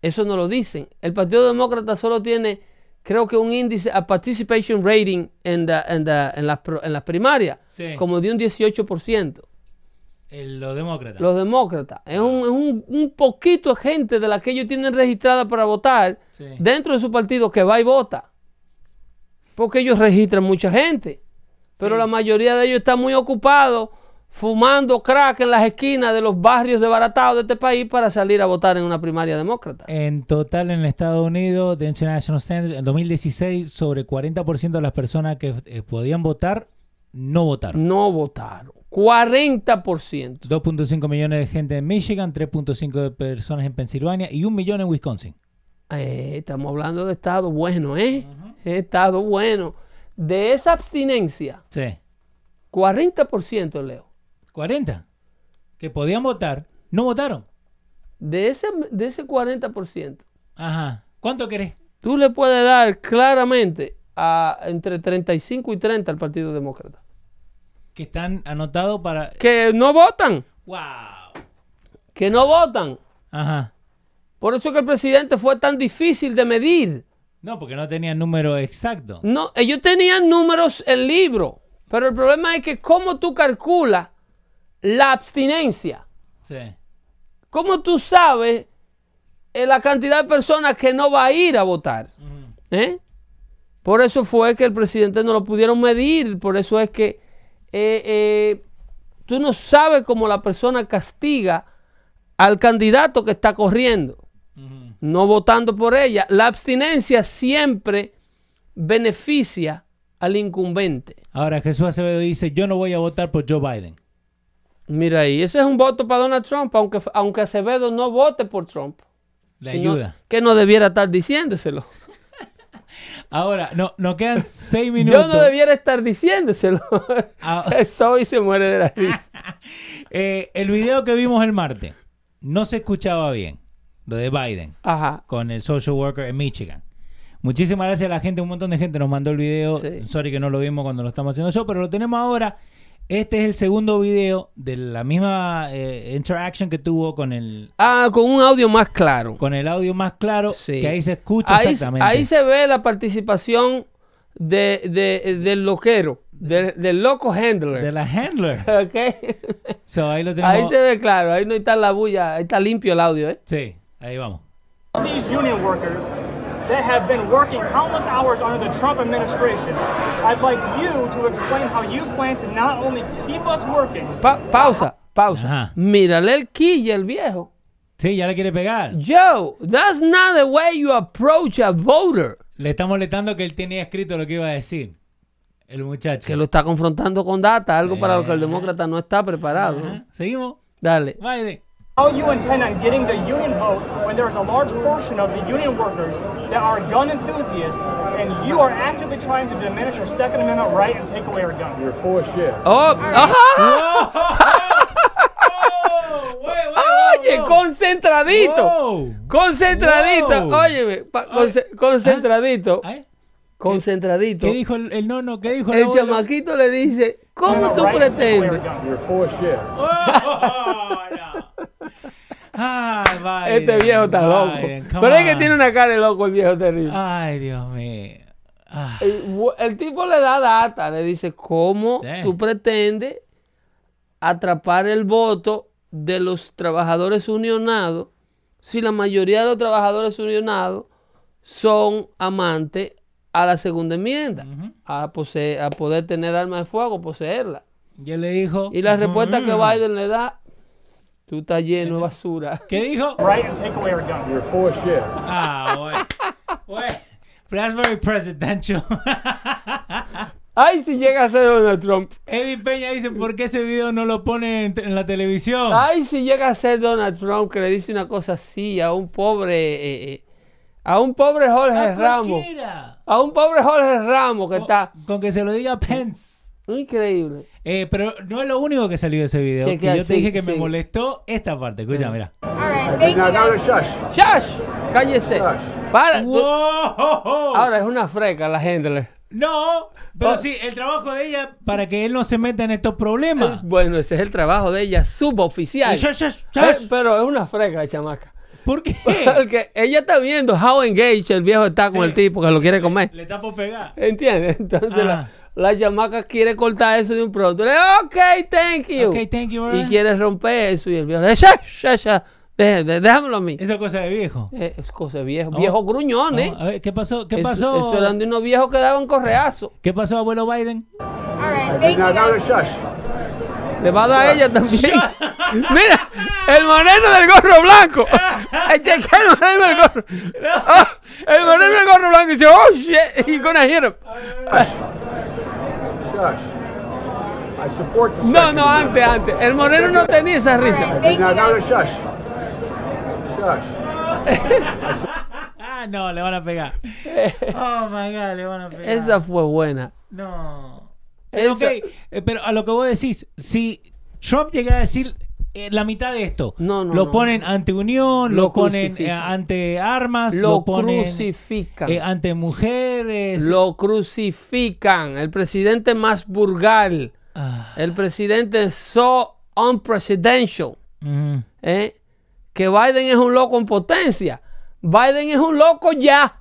Eso no lo dicen. El Partido Demócrata solo tiene, creo que un índice, a participation rating en, the- en, the- en las, en las primarias, Sí. como de un 18%. El- los demócratas. Los demócratas. Es, un, es un- un poquito de gente de la que ellos tienen registrada para votar Sí. dentro de su partido que va y vota. Porque ellos registran mucha gente. Pero Sí. la mayoría de ellos están muy ocupados fumando crack en las esquinas de los barrios desbaratados de este país para salir a votar en una primaria demócrata. En total en Estados Unidos, de International Standards, en 2016, sobre 40% de las personas que eh, podían votar no votaron. No votaron. 40%. 2.5 millones de gente en Michigan, 3.5 de personas en Pensilvania y un millón en Wisconsin. Eh, estamos hablando de estado bueno, ¿eh? Estado bueno. De esa abstinencia, Sí. 40%, Leo. 40. Que podían votar, no votaron. De ese, de ese 40%, Ajá. ¿Cuánto querés? tú le puedes dar claramente a entre 35 y 30 al Partido Demócrata. Que están anotados para. Que no votan, ¡Wow! que no votan. Ajá. Por eso que el presidente fue tan difícil de medir. No, porque no tenían número exacto. No, ellos tenían números en libro, pero el problema es que cómo tú calculas la abstinencia. Sí. ¿Cómo tú sabes eh, la cantidad de personas que no va a ir a votar? ¿Eh? Por eso fue que el presidente no lo pudieron medir. Por eso es que eh, eh, tú no sabes cómo la persona castiga al candidato que está corriendo, no votando por ella. La abstinencia siempre beneficia al incumbente. Ahora Jesús Acevedo dice: Yo no voy a votar por Joe Biden. Mira ahí, ese es un voto para Donald Trump, aunque, aunque Acevedo no vote por Trump. Le Que no- ayuda. que no debiera estar diciéndoselo. Ahora, no, nos quedan seis minutos. Yo no debiera estar diciéndoselo. Ah. Eso hoy se muere de la risa. Eh, el video que vimos el martes no se escuchaba bien. Lo de Biden Ajá. con el social worker en Michigan. Muchísimas gracias a la gente, un montón de gente nos mandó el video. Sí. Sorry que no lo vimos cuando lo estamos haciendo yo, pero lo tenemos ahora. Este es el segundo video de la misma eh, interaction que tuvo con el Ah, con un audio más claro. con el audio más claro, Sí. que ahí se escucha Ahí, exactamente. ahí se ve la participación de, de- del loquero, de- del loco handler. de la handler. Ok. So, ahí lo tenemos. Ahí se ve claro, ahí no está la bulla, ahí está limpio el audio, ¿eh? Sí, ahí vamos. these union workers that have been working countless hours under the Trump administration. I'd like you to explain how you plan to not only keep us working, Pa- pausa, pausa. Ajá. Mírale el quille, el viejo. Sí, ya le quiere pegar. Joe, that's not the way you approach a voter. Le está molestando que él tenía escrito lo que iba a decir. El muchacho. Que lo está confrontando con data, algo para lo que el demócrata no está preparado. Seguimos. Dale. Biden. How you intend on getting the union vote when there is a large portion of the union workers that are gun enthusiasts, and you are actively trying to diminish our Second Amendment right and take away our guns. You're full of shit. Oh, uh-huh. ajá. Oye, concentradito. Wow. Concentradito. Wow. Óyeme, pa- conce- ah, concentradito. Ay, Concentradito. ¿Qué dijo el, el nono? ¿Qué dijo el El abuelo? chamaquito le dice, ¿cómo tú Right and take away our pretendes? guns. You're full of shit. No. Ay, Biden, Este viejo está loco. Biden, Pero es que tiene una cara de loco el viejo terrible. Ay, Dios mío. Ah, El, tipo le da data, le dice, ¿cómo Sí. tú pretendes atrapar el voto de los trabajadores unionados si la mayoría de los trabajadores unionados son amantes a la segunda enmienda, a, poseer- a poder tener armas de fuego, poseerla? y él le dijo. Y la respuesta que. Biden le da, tú estás lleno de basura. ¿Qué dijo? Right and take away our guns. You're full of shit. Ah, bueno. Bueno. That's very presidential. Ay, si llega a ser Donald Trump. Eddie Peña dice, ¿por qué ese video no lo pone en, en la televisión? Ay, si llega a ser Donald Trump que le dice una cosa así a un pobre, eh, eh, a un pobre Jorge A Ramos, cualquiera. a un pobre Jorge Ramos que Con- está Con que se lo diga Pence. Increíble. Eh, pero no es lo único que salió de ese video. Que yo te sí, dije que me molestó esta parte. Escucha, mira. Now, now, shush. ¡Shash! Cállese. Shash. Para. Ahora es una freca la Handler. No, pero Oh. sí, el trabajo de ella para que él no se meta en estos problemas. Bueno, ese es el trabajo de ella, suboficial. Shash, Eh, shash. pero es una freca la chamaca. ¿Por qué? Porque ella está viendo how engaged el viejo está con Sí. el tipo que lo quiere comer. Le está por pegar. ¿Entiendes? Entonces Ah. la, la chamaca quiere cortar eso de un pronto. Le dice, ok, thank you. Ok, thank you, y ¿verdad? quiere romper eso. Y el viejo le dice, "Shh, shh, shh, deje- de- déjamelo a mí. Eso es cosa de viejo. Eh, Es cosa de viejo. Oh. Viejo gruñón, ¿eh? Oh, a ver, ¿qué pasó? ¿Qué Eso- pasó? Eso, eran de unos viejos que daban correazo. ¿Qué pasó, abuelo Biden? Now, now, shush. Le va a dar a ella también. Mira, el moreno del gorro blanco. Chequea el moreno del gorro. Ah, el moreno del gorro blanco dice, oh shit, he's gonna hit him. Shush. I support the No, no, antes, antes. El moreno no tenía esa risa. Now, now, shush. Shush. Ah, no, le van a pegar. Oh my god, le van a pegar. Esa fue buena. No. Esa- ok, eh, pero a lo que vos decís, si Trump llega a decir eh, la mitad de esto, No, no, lo no. ponen ante unión, lo, Lo ponen eh, ante armas, lo, lo ponen crucifican. eh, ante mujeres. Lo crucifican. El presidente más burgal. Ah, El presidente so unpresidential. mm. Que Biden es un loco en potencia. Biden es un loco ya.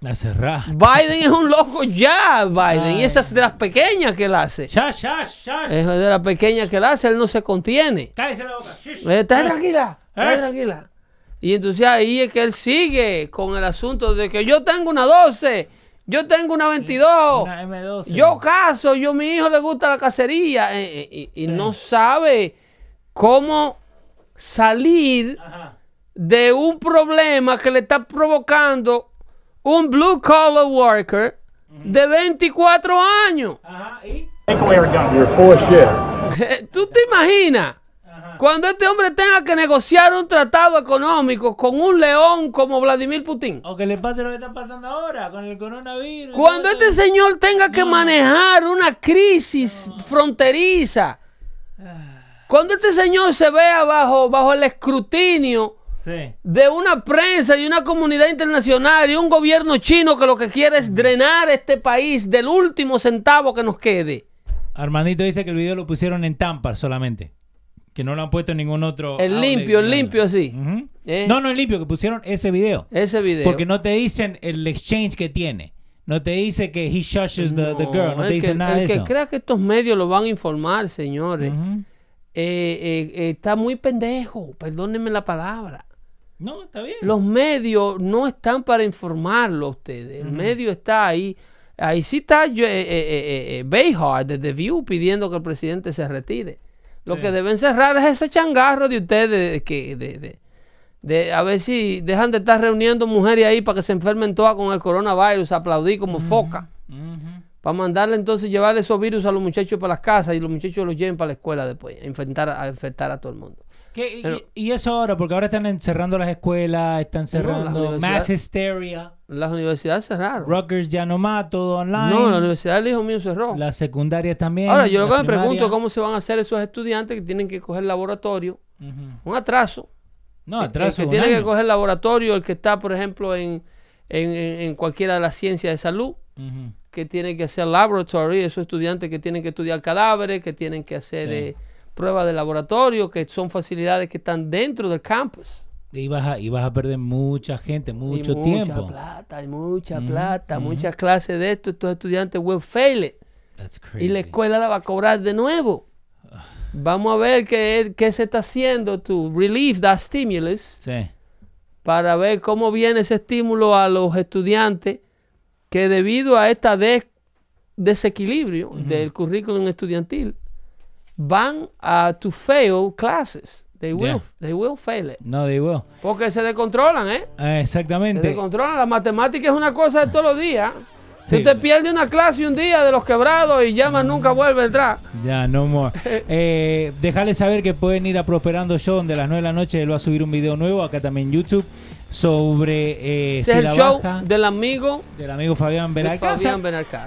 La cerrá. Biden es un loco ya, Biden. Y esas de las pequeñas que él hace. Ya, ya, ya. Es de las pequeñas que él hace, él no se contiene. Cállese la boca. Eh, Está tranquila, está ¿Eh? tranquila. Y entonces ahí es que él sigue con el asunto de que yo tengo una 12, yo tengo una 22, Una M12. yo caso, yo a mi hijo le gusta la cacería eh, eh, y, no sabe cómo salir Ajá. de un problema que le está provocando un blue collar worker de 24 años. ¿Tú te imaginas? Cuando este hombre tenga que negociar un tratado económico con un león como Vladimir Putin. O que le pase lo que está pasando ahora con el coronavirus. Cuando este señor tenga que manejar una crisis fronteriza. Cuando este señor se vea bajo, bajo el escrutinio Sí. de una prensa y una comunidad internacional y un gobierno chino que lo que quiere es drenar este país del último centavo que nos quede. Armandito dice que el video lo pusieron en Tampar solamente. Que no lo han puesto en ningún otro. El limpio, el limpio así. Ujú. Eh. No, no el limpio, que pusieron ese video. Ese video. Porque no te dicen el exchange que tiene. No te dice que he shushes the, the girl. No el te dice que, nada el de que eso. crea que estos medios lo van a informar, señores, eh, eh, está muy pendejo, perdónenme la palabra. No, está bien. Los medios no están para informarlo a ustedes. El medio está ahí. Ahí sí está eh, eh, eh, eh, Behar de The View pidiendo que el presidente se retire. Lo Sí. que deben cerrar es ese changarro de ustedes de, que, de, de- de- a ver si dejan de estar reuniendo mujeres ahí para que se enfermen todas con el coronavirus, aplaudir como foca. Ujú. Para mandarle entonces llevarle esos virus a los muchachos para las casas y los muchachos los lleven para la escuela después, a infectar, a infectar a todo el mundo. ¿Qué- y- Pero- y, eso ahora, porque ahora están encerrando las escuelas, están cerrando universidades- mass hysteria. Las universidades cerraron. Rutgers ya no más, todo online. No, la universidad del hijo mío cerró. Las secundarias también. Ahora, yo lo que me pregunto es cómo se van a hacer esos estudiantes que tienen que coger laboratorio. Un atraso. No, atraso El que tiene que coger laboratorio, el que está, por ejemplo, en, en, en- cualquiera de las ciencias de salud, que tiene que hacer laboratory, esos estudiantes que tienen que estudiar cadáveres, que tienen que hacer Sí. eh, pruebas de laboratorio, que son facilidades que están dentro del campus. Y vas, a, y vas a perder mucha gente, mucho y mucha tiempo. plata, hay mucha Ujú, plata, ujú. muchas clases de esto, estos estudiantes will fail it. That's Y crazy. la escuela la va a cobrar de nuevo. Vamos a ver qué, qué se está haciendo to relieve that stimulus Sí. para ver cómo viene ese estímulo a los estudiantes que debido a esta des- desequilibrio del currículum estudiantil van a to fail classes. They will, Yeah. they will fail it. No, digo. Porque se descontrolan, ¿eh? Se exactamente. descontrolan. La matemática es una cosa de todos los días. Sí. Si usted pierde una clase un día de los quebrados y llama nunca vuelve a entrar. Ya, no more. Eh, dejarles saber que pueden ir a Prosperando Show, donde a las 9 de la noche él va a subir un video nuevo, acá también en YouTube, sobre eh, si la el show baja del amigo del amigo. Fabián Benalcázar.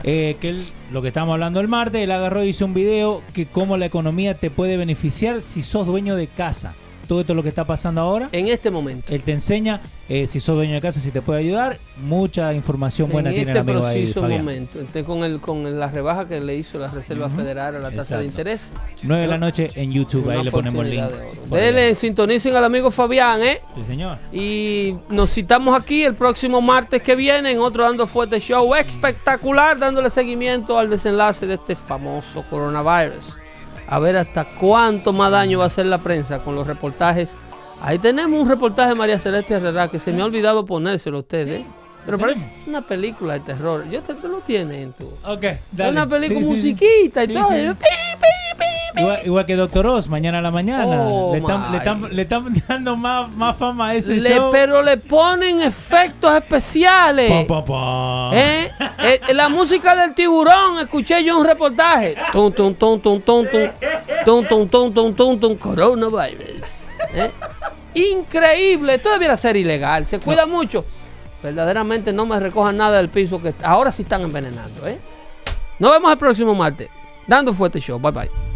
Eh, que él, lo que estábamos hablando el martes, él agarró y hizo un video que cómo la economía te puede beneficiar si sos dueño de casa. Todo esto es lo que está pasando ahora. en este momento. Él te enseña eh, si sos dueño de casa, si te puede ayudar. Mucha información buena en tiene este el amigo ahí, preciso Fabián. momento. Este, con, el, con la rebaja que le hizo la Reserva Federal a la tasa de interés. 9 de la noche en YouTube, Una ahí le ponemos el link. de. Denle, sintonicen al amigo Fabián, ¿eh? Sí, señor. Y nos citamos aquí el próximo martes que viene en otro Dando Fuerte Show espectacular, dándole seguimiento al desenlace de este famoso coronavirus. A ver hasta cuánto más daño va a hacer la prensa con los reportajes. Ahí tenemos un reportaje de María Celeste Herrera que se me ha olvidado ponérselo a ustedes. Pero parece una película de terror. Yo te, te lo tienes en tu. Ok, Es dale. una película Sí, sí, sí. musiquita y Sí, todo. sí. y yo, pi, pi, pi, pi. Igual, igual que Doctor Oz, mañana a la mañana. Oh, le, están, dando más, más fama a ese Le- show. pero le ponen efectos especiales. Pam. ¿Eh? Eh, la música del tiburón, escuché yo un reportaje. Tum, tum, tum, tum, tum, tum. Tum, tum, tum, tum, tum, tum, coronavirus. ¿Eh? Increíble. Esto debiera ser ilegal. Se cuida mucho. Verdaderamente no me recojan nada del piso que ahora sí están envenenando. ¿eh? Nos vemos el próximo martes. Dando Fuerte Show. Bye bye.